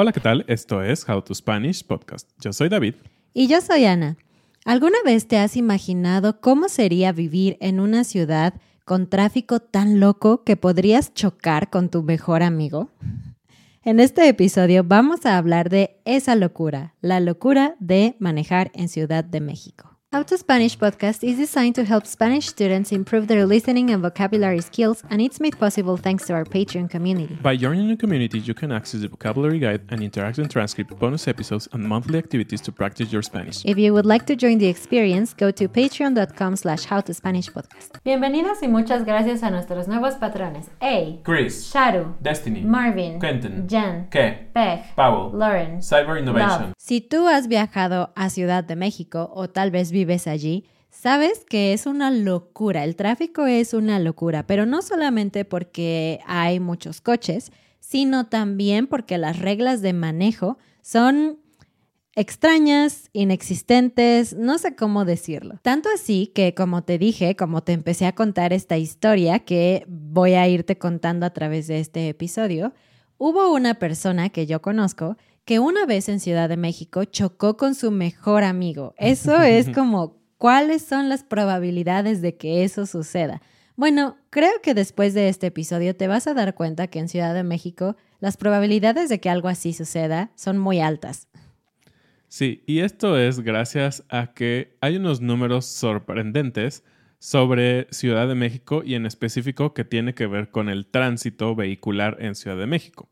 Hola, ¿qué tal? Esto es How to Spanish Podcast. Yo soy David. Y yo soy Ana. ¿Alguna vez te has imaginado cómo sería vivir en una ciudad con tráfico tan loco que podrías chocar con tu mejor amigo? En este episodio vamos a hablar de esa locura, la locura de manejar en Ciudad de México. How to Spanish podcast is designed to help Spanish students improve their listening and vocabulary skills, and it's made possible thanks to our Patreon community. By joining the community, you can access the vocabulary guide and interactive transcript, bonus episodes, and monthly activities to practice your Spanish. If you would like to join the experience, go to patreon.com slash howtospanishpodcast. Bienvenidos y muchas gracias a nuestros nuevos patrones. A. Chris, Sharu. Destiny, Marvin. Quentin, Jen. Ke, Peg. Powell, Lauren. Cyber Innovation. Love. Si tú has viajado a Ciudad de México o tal vez vives allí, sabes que es una locura. El tráfico es una locura, pero no solamente porque hay muchos coches, sino también porque las reglas de manejo son extrañas, inexistentes, no sé cómo decirlo. Tanto así que, como te dije, como te empecé a contar esta historia que voy a irte contando a través de este episodio, hubo una persona que yo conozco que una vez en Ciudad de México chocó con su mejor amigo. Eso es como, ¿cuáles son las probabilidades de que eso suceda? Bueno, creo que después de este episodio te vas a dar cuenta que en Ciudad de México las probabilidades de que algo así suceda son muy altas. Sí, y esto es gracias a que hay unos números sorprendentes sobre Ciudad de México y en específico que tiene que ver con el tránsito vehicular en Ciudad de México.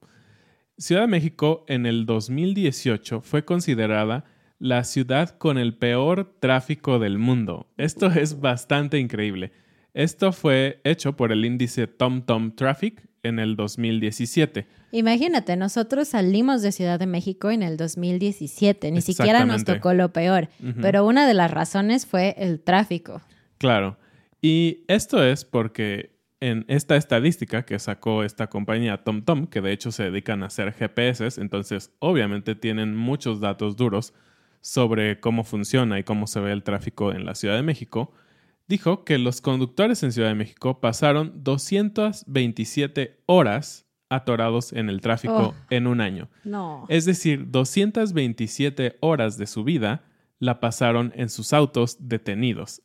Ciudad de México en el 2018 fue considerada la ciudad con el peor tráfico del mundo. Esto es bastante increíble. Esto fue hecho por el índice TomTom Traffic en el 2017. Imagínate, nosotros salimos de Ciudad de México en el 2017, ni siquiera nos tocó lo peor, pero una de las razones fue el tráfico. Claro. Y esto es porque en esta estadística que sacó esta compañía TomTom, que de hecho se dedican a hacer GPS, entonces obviamente tienen muchos datos duros sobre cómo funciona y cómo se ve el tráfico en la Ciudad de México, dijo que los conductores en Ciudad de México pasaron 227 horas atorados en el tráfico Oh. en un año. No. Es decir, 227 horas de su vida la pasaron en sus autos detenidos.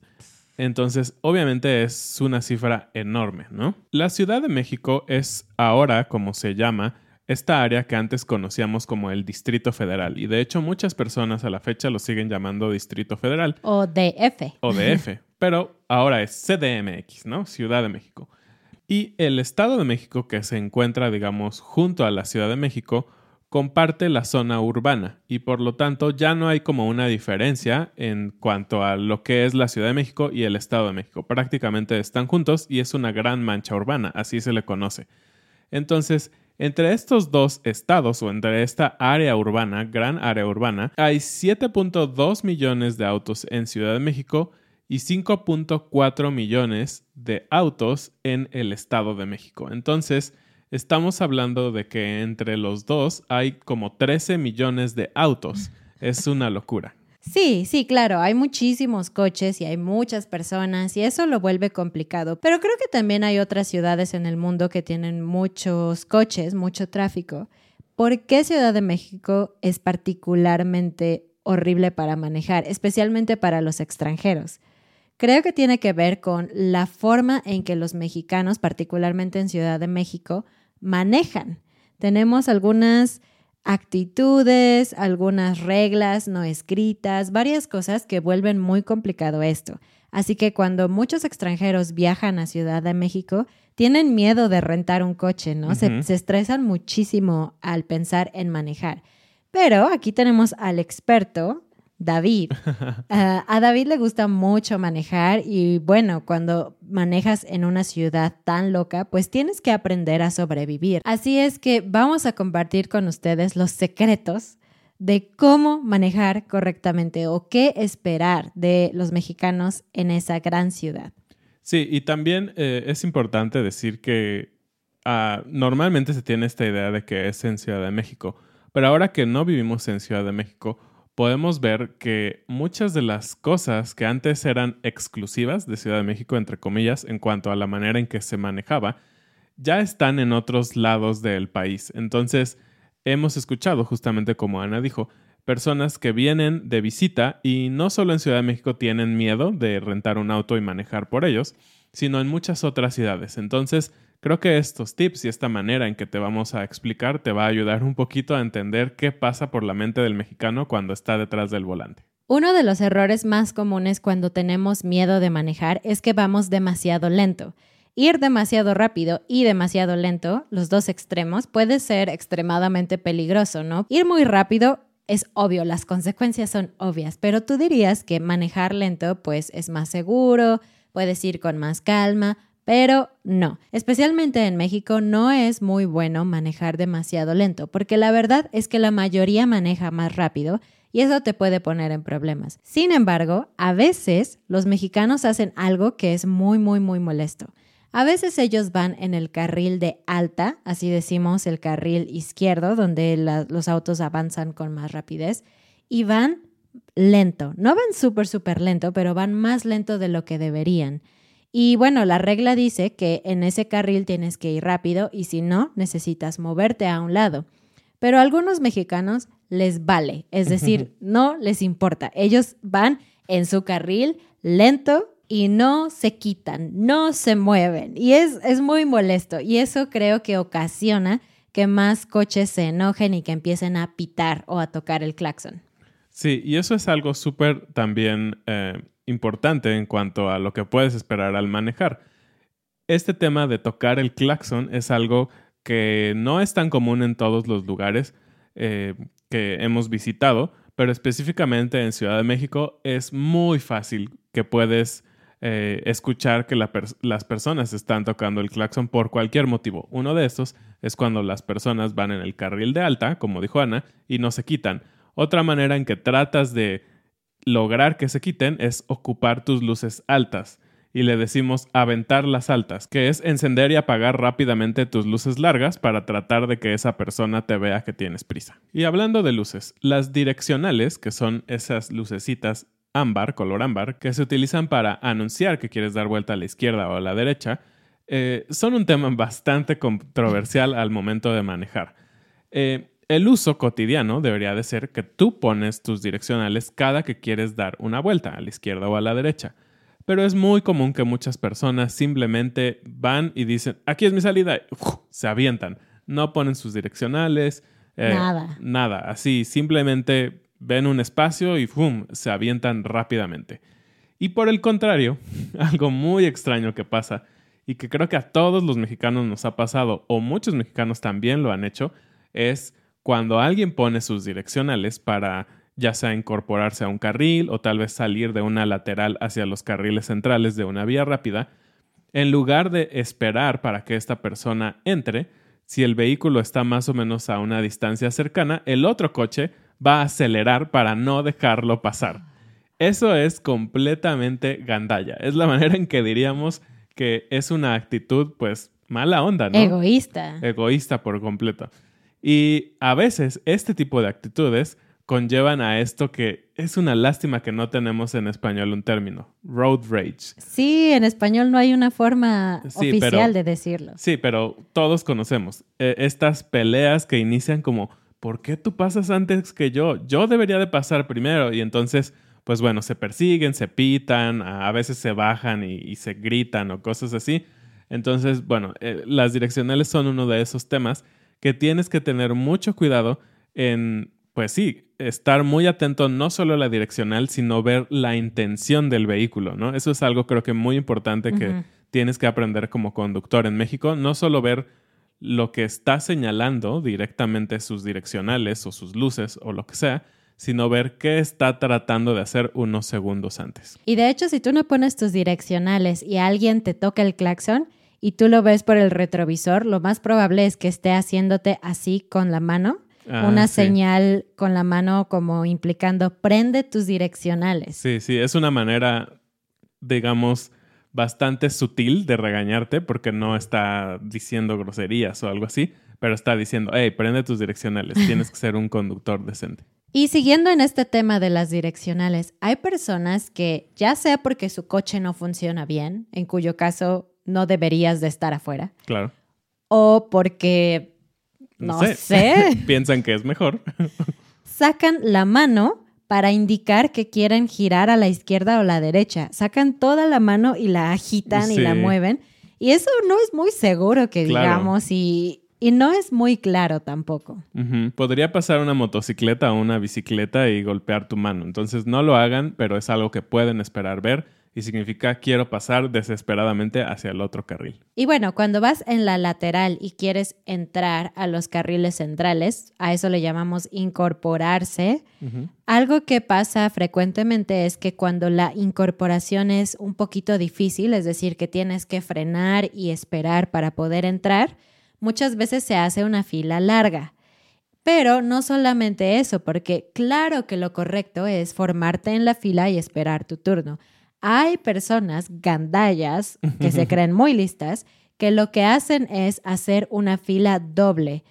Entonces, obviamente es una cifra enorme, ¿no? La Ciudad de México es ahora, como se llama, esta área que antes conocíamos como el Distrito Federal. Y de hecho, muchas personas a la fecha lo siguen llamando Distrito Federal O DF. o DF, pero ahora es CDMX, ¿no? Ciudad de México. Y el Estado de México, que se encuentra, digamos, junto a la Ciudad de México, comparte la zona urbana y por lo tanto ya no hay como una diferencia en cuanto a lo que es la Ciudad de México y el Estado de México. Prácticamente están juntos y es una gran mancha urbana, así se le conoce. Entonces, entre estos dos estados o entre esta área urbana, gran área urbana, hay 7.2 millones de autos en Ciudad de México y 5.4 millones de autos en el Estado de México. Entonces, estamos hablando de que entre los dos hay como 13 millones de autos. Es una locura. Sí, sí, claro, hay muchísimos coches y hay muchas personas y eso lo vuelve complicado. Pero creo que también hay otras ciudades en el mundo que tienen muchos coches, mucho tráfico. ¿Por qué Ciudad de México es particularmente horrible para manejar, especialmente para los extranjeros? Creo que tiene que ver con la forma en que los mexicanos, particularmente en Ciudad de México, manejan. Tenemos algunas actitudes, algunas reglas no escritas, varias cosas que vuelven muy complicado esto. Así que cuando muchos extranjeros viajan a Ciudad de México, tienen miedo de rentar un coche, ¿no? se, se estresan muchísimo al pensar en manejar. Pero aquí tenemos al experto David. Ah, a David le gusta mucho manejar y bueno, cuando manejas en una ciudad tan loca, pues tienes que aprender a sobrevivir. Así es que vamos a compartir con ustedes los secretos de cómo manejar correctamente o qué esperar de los mexicanos en esa gran ciudad. Sí, y también eh, es importante decir que ah, normalmente se tiene esta idea de que es en Ciudad de México, pero ahora que no vivimos en Ciudad de México, podemos ver que muchas de las cosas que antes eran exclusivas de Ciudad de México, entre comillas, en cuanto a la manera en que se manejaba, ya están en otros lados del país. Entonces, hemos escuchado, justamente como Ana dijo, personas que vienen de visita y no solo en Ciudad de México tienen miedo de rentar un auto y manejar por ellos, sino en muchas otras ciudades. Entonces, Creo que estos tips y esta manera en que te vamos a explicar te va a ayudar un poquito a entender qué pasa por la mente del mexicano cuando está detrás del volante. Uno de los errores más comunes cuando tenemos miedo de manejar es que vamos demasiado lento. Ir demasiado rápido y demasiado lento, los dos extremos, puede ser extremadamente peligroso, ¿no? Ir muy rápido es obvio, las consecuencias son obvias, pero tú dirías que manejar lento pues es más seguro, puedes ir con más calma, pero no, especialmente en México no es muy bueno manejar demasiado lento, porque la verdad es que la mayoría maneja más rápido y eso te puede poner en problemas. Sin embargo, a veces los mexicanos hacen algo que es muy, muy, muy molesto. A veces ellos van en el carril de alta, así decimos el carril izquierdo, donde los autos avanzan con más rapidez, y van lento. No van súper, súper lento, pero van más lento de lo que deberían. Y bueno, la regla dice que en ese carril tienes que ir rápido y si no, necesitas moverte a un lado. Pero a algunos mexicanos les vale, es decir, no les importa. Ellos van en su carril lento y no se quitan, no se mueven. Y es, es muy molesto y eso creo que ocasiona que más coches se enojen y que empiecen a pitar o a tocar el claxon. Sí, y eso es algo súper también eh, importante en cuanto a lo que puedes esperar al manejar. Este tema de tocar el claxon es algo que no es tan común en todos los lugares eh, que hemos visitado, pero específicamente en Ciudad de México es muy fácil que puedes eh, escuchar que las personas están tocando el claxon por cualquier motivo. Uno de estos es cuando las personas van en el carril de alta, como dijo Ana, y no se quitan. Otra manera en que tratas de lograr que se quiten es ocupar tus luces altas. Y le decimos aventar las altas, que es encender y apagar rápidamente tus luces largas para tratar de que esa persona te vea que tienes prisa. Y hablando de luces, las direccionales, que son esas lucecitas ámbar, color ámbar, que se utilizan para anunciar que quieres dar vuelta a la izquierda o a la derecha, eh, son un tema bastante controversial al momento de manejar. Eh, el uso cotidiano debería de ser que tú pones tus direccionales cada que quieres dar una vuelta, a la izquierda o a la derecha. Pero es muy común que muchas personas simplemente van y dicen, aquí es mi salida, se avientan. No ponen sus direccionales. Eh, nada. Nada, así, simplemente ven un espacio y ¡fum! se avientan rápidamente. Y por el contrario, algo muy extraño que pasa y que creo que a todos los mexicanos nos ha pasado, o muchos mexicanos también lo han hecho, es cuando alguien pone sus direccionales para ya sea incorporarse a un carril o tal vez salir de una lateral hacia los carriles centrales de una vía rápida, en lugar de esperar para que esta persona entre, si el vehículo está más o menos a una distancia cercana, el otro coche va a acelerar para no dejarlo pasar. Eso es completamente gandalla. Es la manera en que diríamos que es una actitud, pues, mala onda, ¿no? Egoísta. Egoísta por completo. Y a veces este tipo de actitudes conllevan a esto que es una lástima que no tenemos en español un término, road rage. Sí, en español no hay una forma oficial de decirlo. Sí, pero todos conocemos eh, estas peleas que inician como, ¿por qué tú pasas antes que yo? Yo debería de pasar primero y entonces, pues bueno, se persiguen, se pitan, a veces se bajan y, se gritan o cosas así. Entonces, bueno, eh, las direccionales son uno de esos temas que tienes que tener mucho cuidado en pues sí, estar muy atento no solo a la direccional, sino ver la intención del vehículo, ¿no? Eso es algo creo que muy importante que tienes que aprender como conductor en México, no solo ver lo que está señalando directamente sus direccionales o sus luces o lo que sea, sino ver qué está tratando de hacer unos segundos antes. Y de hecho, si tú no pones tus direccionales y alguien te toca el claxon y tú lo ves por el retrovisor, lo más probable es que esté haciéndote así con la mano Ah, una señal con la mano como implicando prende tus direccionales. Sí, sí, es una manera, digamos, bastante sutil de regañarte porque no está diciendo groserías o algo así, pero está diciendo, hey, prende tus direccionales, tienes que ser un conductor decente. Y siguiendo en este tema de las direccionales, hay personas que, ya sea porque su coche no funciona bien, en cuyo caso no deberías de estar afuera. Claro. O porque no, sé. Piensan que es mejor. Sacan la mano para indicar que quieren girar a la izquierda o la derecha. Sacan toda la mano y la agitan y la mueven. Y eso no es muy seguro que digamos y, y, no es muy claro tampoco. Podría pasar una motocicleta o una bicicleta y golpear tu mano. Entonces no lo hagan, pero es algo que pueden esperar ver y significa quiero pasar desesperadamente hacia el otro carril. Y bueno, cuando vas en la lateral y quieres entrar a los carriles centrales, a eso le llamamos incorporarse. Algo que pasa frecuentemente es que cuando la incorporación es un poquito difícil, es decir, que tienes que frenar y esperar para poder entrar, muchas veces se hace una fila larga. Pero no solamente eso, porque claro que lo correcto es formarte en la fila y esperar tu turno. Hay personas gandallas que se creen muy listas que lo que hacen es hacer una fila doble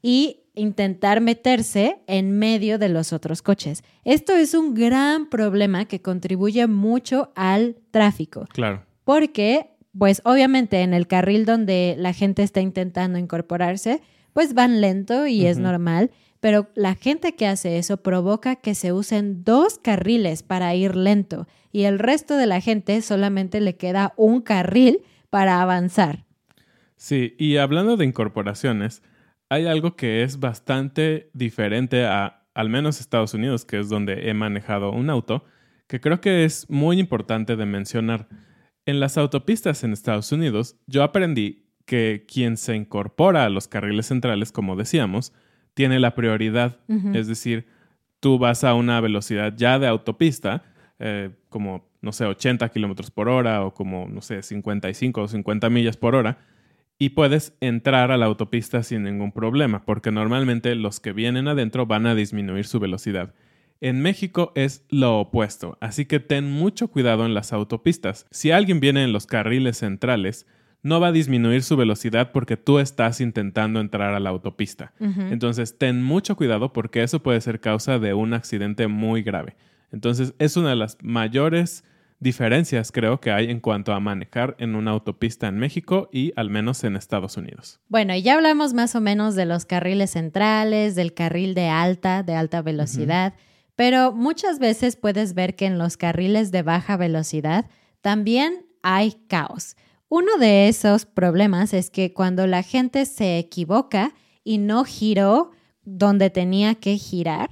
y intentar meterse en medio de los otros coches. Esto es un gran problema que contribuye mucho al tráfico. Claro. Porque, pues obviamente en el carril donde la gente está intentando incorporarse, pues van lento y es normal pero la gente que hace eso provoca que se usen dos carriles para ir lento y el resto de la gente solamente le queda un carril para avanzar. Sí, y hablando de incorporaciones, hay algo que es bastante diferente a al menos Estados Unidos, que es donde he manejado un auto, que creo que es muy importante de mencionar. En las autopistas en Estados Unidos, yo aprendí que quien se incorpora a los carriles centrales, como decíamos, tiene la prioridad. Es decir, tú vas a una velocidad ya de autopista, eh, como, no sé, 80 kilómetros por hora o como, no sé, 55 o 50 millas por hora, y puedes entrar a la autopista sin ningún problema, porque normalmente los que vienen adentro van a disminuir su velocidad. En México es lo opuesto, así que ten mucho cuidado en las autopistas. Si alguien viene en los carriles centrales, no va a disminuir su velocidad porque tú estás intentando entrar a la autopista. Entonces, ten mucho cuidado porque eso puede ser causa de un accidente muy grave. Entonces, es una de las mayores diferencias creo que hay en cuanto a manejar en una autopista en México y al menos en Estados Unidos. Bueno, y ya hablamos más o menos de los carriles centrales, del carril de alta, de alta velocidad, pero muchas veces puedes ver que en los carriles de baja velocidad también hay caos. Uno de esos problemas es que cuando la gente se equivoca y no giró donde tenía que girar,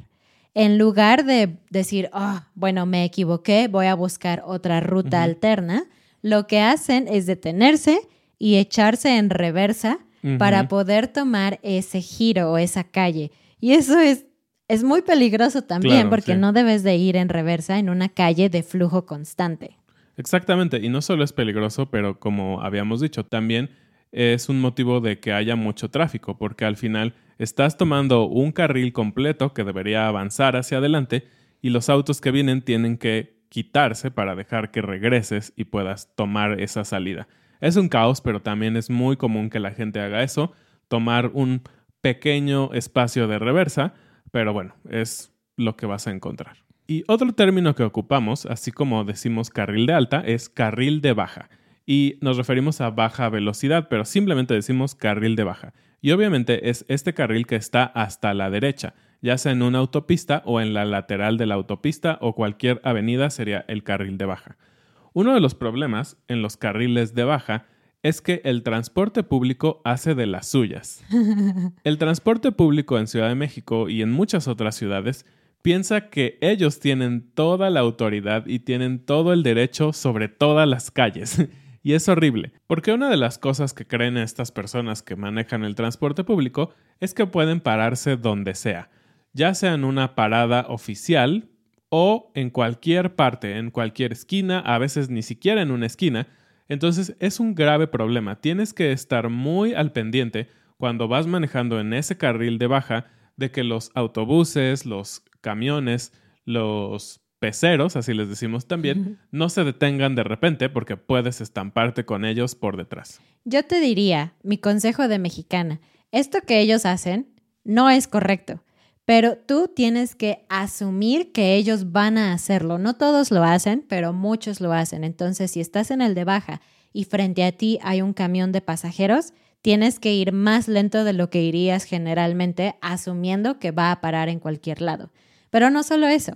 en lugar de decir, oh, bueno, me equivoqué, voy a buscar otra ruta alterna, lo que hacen es detenerse y echarse en reversa para poder tomar ese giro o esa calle. Y eso es, es muy peligroso también Claro, porque sí. no debes de ir en reversa en una calle de flujo constante. Exactamente, y no solo es peligroso, pero como habíamos dicho, también es un motivo de que haya mucho tráfico, porque al final estás tomando un carril completo que debería avanzar hacia adelante y los autos que vienen tienen que quitarse para dejar que regreses y puedas tomar esa salida. Es un caos, pero también es muy común que la gente haga eso, tomar un pequeño espacio de reversa, pero bueno, es lo que vas a encontrar. Y otro término que ocupamos, así como decimos carril de alta, es carril de baja. Y nos referimos a baja velocidad, pero simplemente decimos carril de baja. Y obviamente es este carril que está hasta la derecha, ya sea en una autopista o en la lateral de la autopista o cualquier avenida sería el carril de baja. Uno de los problemas en los carriles de baja es que el transporte público hace de las suyas. El transporte público en Ciudad de México y en muchas otras ciudades piensa que ellos tienen toda la autoridad y tienen todo el derecho sobre todas las calles. Y es horrible, porque una de las cosas que creen estas personas que manejan el transporte público es que pueden pararse donde sea, ya sea en una parada oficial o en cualquier parte, en cualquier esquina, a veces ni siquiera en una esquina. Entonces es un grave problema. Tienes que estar muy al pendiente cuando vas manejando en ese carril de baja de que los autobuses, los camiones, los peceros, así les decimos también, no se detengan de repente porque puedes estamparte con ellos por detrás. Yo te diría, mi consejo de mexicana, esto que ellos hacen no es correcto, pero tú tienes que asumir que ellos van a hacerlo. No todos lo hacen, pero muchos lo hacen. Entonces, si estás en el de baja y frente a ti hay un camión de pasajeros, tienes que ir más lento de lo que irías generalmente, asumiendo que va a parar en cualquier lado. Pero no solo eso.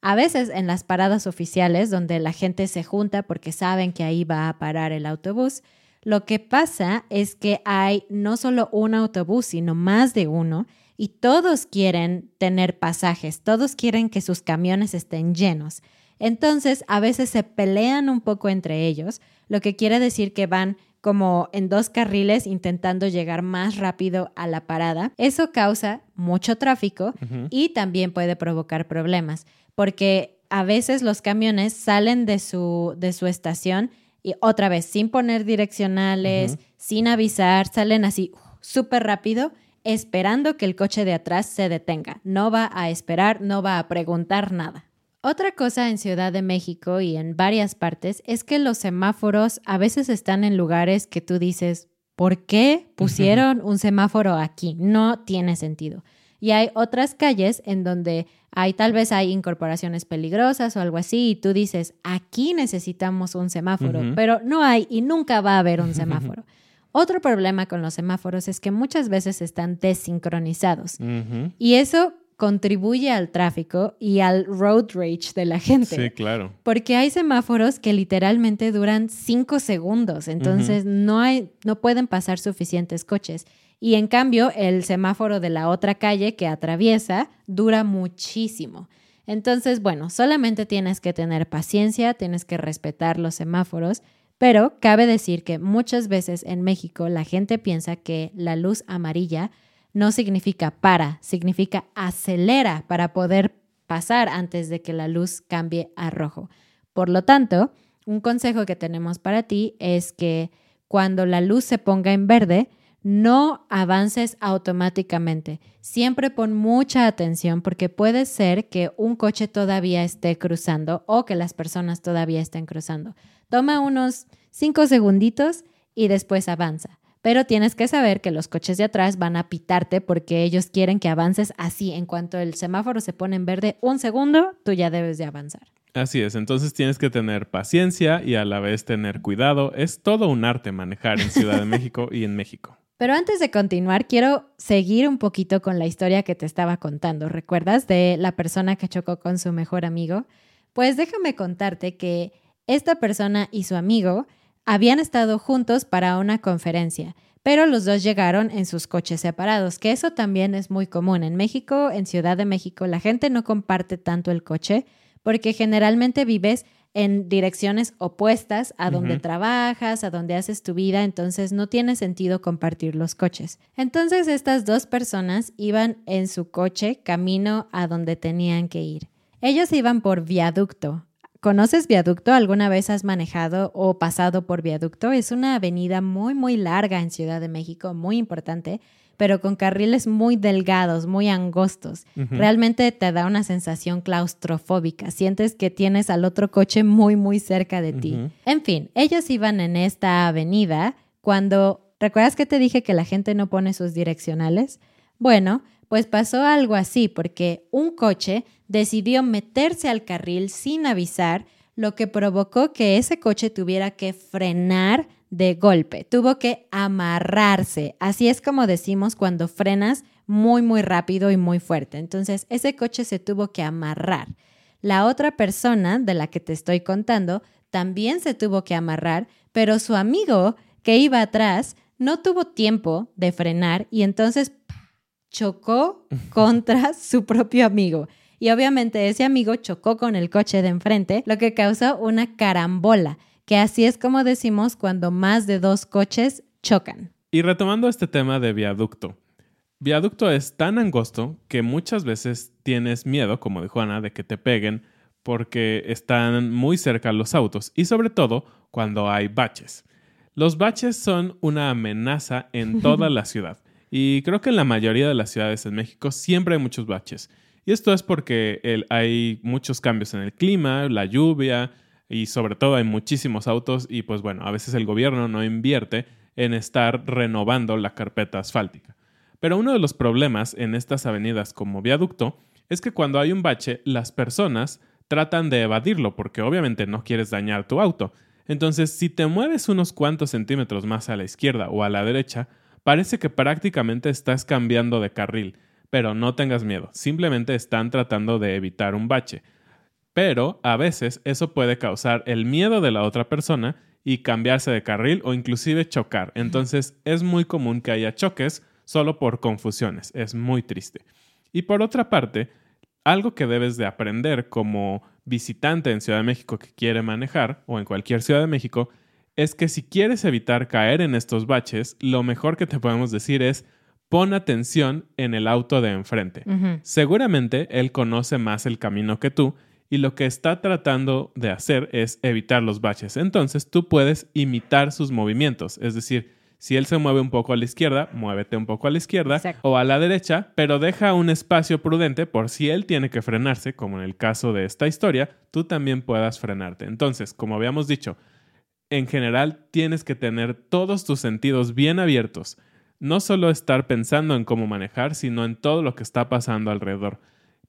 A veces en las paradas oficiales, donde la gente se junta porque saben que ahí va a parar el autobús, lo que pasa es que hay no solo un autobús, sino más de uno, y todos quieren tener pasajes, todos quieren que sus camiones estén llenos. Entonces, a veces se pelean un poco entre ellos, lo que quiere decir que van como en dos carriles intentando llegar más rápido a la parada. Eso causa mucho tráfico y también puede provocar problemas, porque a veces los camiones salen de su, de su estación y otra vez, sin poner direccionales, sin avisar, salen así súper rápido, esperando que el coche de atrás se detenga. No va a esperar, no va a preguntar nada. Otra cosa en Ciudad de México y en varias partes es que los semáforos a veces están en lugares que tú dices, ¿por qué pusieron un semáforo aquí? No tiene sentido. Y hay otras calles en donde hay tal vez hay incorporaciones peligrosas o algo así y tú dices, aquí necesitamos un semáforo, pero no hay y nunca va a haber un semáforo. Otro problema con los semáforos es que muchas veces están desincronizados y eso contribuye al tráfico y al road rage de la gente. Sí, claro. Porque hay semáforos que literalmente duran cinco segundos, entonces no, hay, no pueden pasar suficientes coches. Y en cambio, el semáforo de la otra calle que atraviesa dura muchísimo. Entonces, bueno, solamente tienes que tener paciencia, tienes que respetar los semáforos, pero cabe decir que muchas veces en México la gente piensa que la luz amarilla no significa para, significa acelera para poder pasar antes de que la luz cambie a rojo. Por lo tanto, un consejo que tenemos para ti es que cuando la luz se ponga en verde, no avances automáticamente. Siempre pon mucha atención porque puede ser que un coche todavía esté cruzando o que las personas todavía estén cruzando. Toma unos cinco segunditos y después avanza. Pero tienes que saber que los coches de atrás van a pitarte porque ellos quieren que avances así. En cuanto el semáforo se pone en verde un segundo, tú ya debes de avanzar. Así es, entonces tienes que tener paciencia y a la vez tener cuidado. Es todo un arte manejar en Ciudad de México y en México. Pero antes de continuar, quiero seguir un poquito con la historia que te estaba contando. ¿Recuerdas de la persona que chocó con su mejor amigo? Pues déjame contarte que esta persona y su amigo habían estado juntos para una conferencia, pero los dos llegaron en sus coches separados, que eso también es muy común. En México, en Ciudad de México, la gente no comparte tanto el coche porque generalmente vives en direcciones opuestas a donde trabajas, a donde haces tu vida, entonces no tiene sentido compartir los coches. Entonces estas dos personas iban en su coche camino a donde tenían que ir. Ellos iban por viaducto. ¿Conoces viaducto? ¿Alguna vez has manejado o pasado por viaducto? Es una avenida muy, muy larga en Ciudad de México, muy importante pero con carriles muy delgados, muy angostos. Realmente te da una sensación claustrofóbica. Sientes que tienes al otro coche muy, muy cerca de ti. En fin, ellos iban en esta avenida cuando... ¿Recuerdas que te dije que la gente no pone sus direccionales? Bueno, pues pasó algo así porque un coche decidió meterse al carril sin avisar, lo que provocó que ese coche tuviera que frenar de golpe, tuvo que amarrarse. Así es como decimos cuando frenas muy, muy rápido y muy fuerte. Entonces, ese coche se tuvo que amarrar. La otra persona de la que te estoy contando también se tuvo que amarrar, pero su amigo que iba atrás no tuvo tiempo de frenar y entonces chocó contra su propio amigo. Y obviamente ese amigo chocó con el coche de enfrente, lo que causó una carambola que así es como decimos cuando más de dos coches chocan. Y retomando este tema de viaducto. Viaducto es tan angosto que muchas veces tienes miedo, como dijo Ana, de que te peguen porque están muy cerca los autos y sobre todo cuando hay baches. Los baches son una amenaza en toda la ciudad y creo que en la mayoría de las ciudades en México siempre hay muchos baches. Y esto es porque hay muchos cambios en el clima, la lluvia, y sobre todo hay muchísimos autos y pues bueno, a veces el gobierno no invierte en estar renovando la carpeta asfáltica. Pero uno de los problemas en estas avenidas como viaducto es que cuando hay un bache, las personas tratan de evadirlo porque obviamente no quieres dañar tu auto. Entonces, si te mueves unos cuantos centímetros más a la izquierda o a la derecha, parece que prácticamente estás cambiando de carril. Pero no tengas miedo, simplemente están tratando de evitar un bache pero a veces eso puede causar el miedo de la otra persona y cambiarse de carril o inclusive chocar. Entonces es muy común que haya choques solo por confusiones. Es muy triste. Y por otra parte, algo que debes de aprender como visitante en Ciudad de México que quiere manejar o en cualquier Ciudad de México es que si quieres evitar caer en estos baches, lo mejor que te podemos decir es pon atención en el auto de enfrente. Seguramente él conoce más el camino que tú y lo que está tratando de hacer es evitar los baches. Entonces tú puedes imitar sus movimientos, es decir, si él se mueve un poco a la izquierda, muévete un poco a la izquierda o a la derecha, pero deja un espacio prudente por si él tiene que frenarse, como en el caso de esta historia, tú también puedas frenarte. Entonces, como habíamos dicho, en general tienes que tener todos tus sentidos bien abiertos. No solo estar pensando en cómo manejar, sino en todo lo que está pasando alrededor.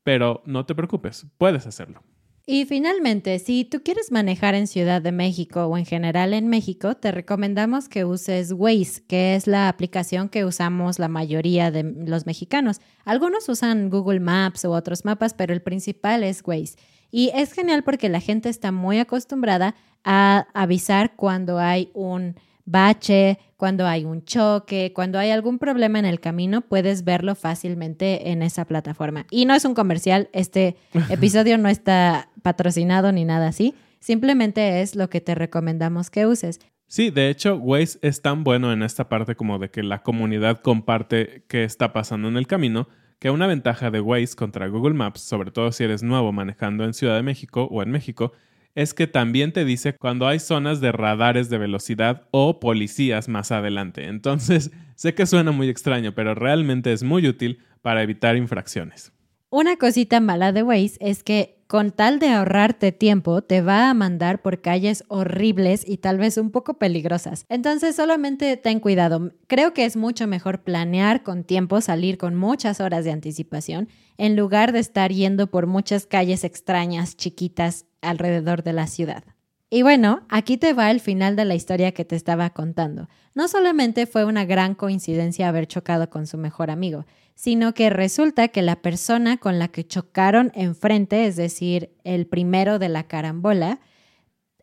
Pero no te preocupes, puedes hacerlo. Y finalmente, si tú quieres manejar en Ciudad de México o en general en México, te recomendamos que uses Waze, que es la aplicación que usamos la mayoría de los mexicanos. Algunos usan Google Maps u otros mapas, pero el principal es Waze. Y es genial porque la gente está muy acostumbrada a avisar cuando hay un bache, cuando hay un choque, cuando hay algún problema en el camino, puedes verlo fácilmente en esa plataforma. Y no es un comercial, este episodio no está patrocinado ni nada así, simplemente es lo que te recomendamos que uses. Sí, de hecho, Waze es tan bueno en esta parte como de que la comunidad comparte qué está pasando en el camino, que una ventaja de Waze contra Google Maps, sobre todo si eres nuevo manejando en Ciudad de México o en México, es que también te dice cuando hay zonas de radares de velocidad o policías más adelante. Entonces, sé que suena muy extraño, pero realmente es muy útil para evitar infracciones. Una cosita mala de Waze es que con tal de ahorrarte tiempo, te va a mandar por calles horribles y tal vez un poco peligrosas. Entonces solamente ten cuidado. Creo que es mucho mejor planear con tiempo, salir con muchas horas de anticipación, en lugar de estar yendo por muchas calles extrañas, chiquitas, alrededor de la ciudad. Y bueno, aquí te va el final de la historia que te estaba contando. No solamente fue una gran coincidencia haber chocado con su mejor amigo, sino que resulta que la persona con la que chocaron enfrente, es decir, el primero de la carambola,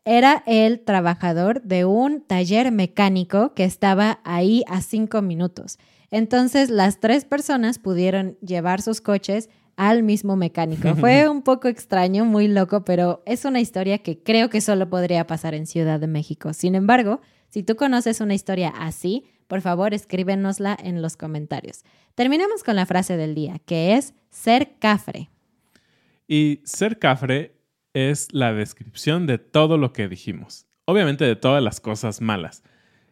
era el trabajador de un taller mecánico que estaba ahí a cinco minutos. Entonces las tres personas pudieron llevar sus coches al mismo mecánico. Fue un poco extraño, muy loco, pero es una historia que creo que solo podría pasar en Ciudad de México. Sin embargo, si tú conoces una historia así, por favor escríbenosla en los comentarios. Terminemos con la frase del día, que es ser cafre. Y ser cafre es la descripción de todo lo que dijimos. Obviamente de todas las cosas malas.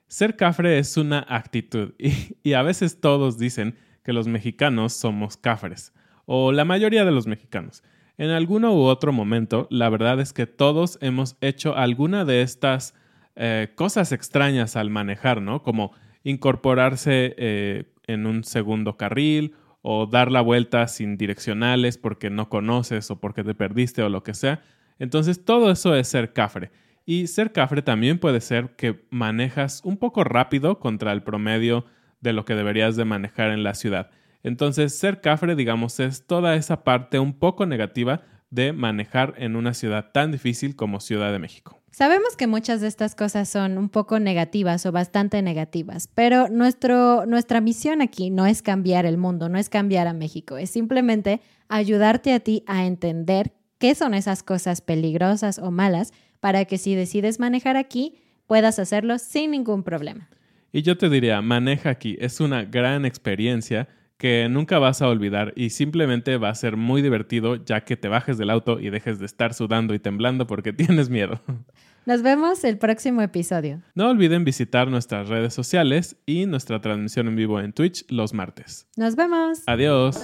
Ser cafre es una actitud y, y a veces todos dicen que los mexicanos somos cafres o la mayoría de los mexicanos. En alguno u otro momento, la verdad es que todos hemos hecho alguna de estas eh, cosas extrañas al manejar, ¿no? Como incorporarse eh, en un segundo carril o dar la vuelta sin direccionales porque no conoces o porque te perdiste o lo que sea. Entonces todo eso es ser cafre. Y ser cafre también puede ser que manejas un poco rápido contra el promedio de lo que deberías de manejar en la ciudad. Entonces, ser cafre, digamos, es toda esa parte un poco negativa de manejar en una ciudad tan difícil como Ciudad de México. Sabemos que muchas de estas cosas son un poco negativas o bastante negativas, pero nuestro, nuestra misión aquí no es cambiar el mundo, no es cambiar a México, es simplemente ayudarte a ti a entender qué son esas cosas peligrosas o malas para que si decides manejar aquí, puedas hacerlo sin ningún problema. Y yo te diría, maneja aquí, es una gran experiencia que nunca vas a olvidar y simplemente va a ser muy divertido ya que te bajes del auto y dejes de estar sudando y temblando porque tienes miedo. Nos vemos el próximo episodio. No olviden visitar nuestras redes sociales y nuestra transmisión en vivo en Twitch los martes. Nos vemos. Adiós.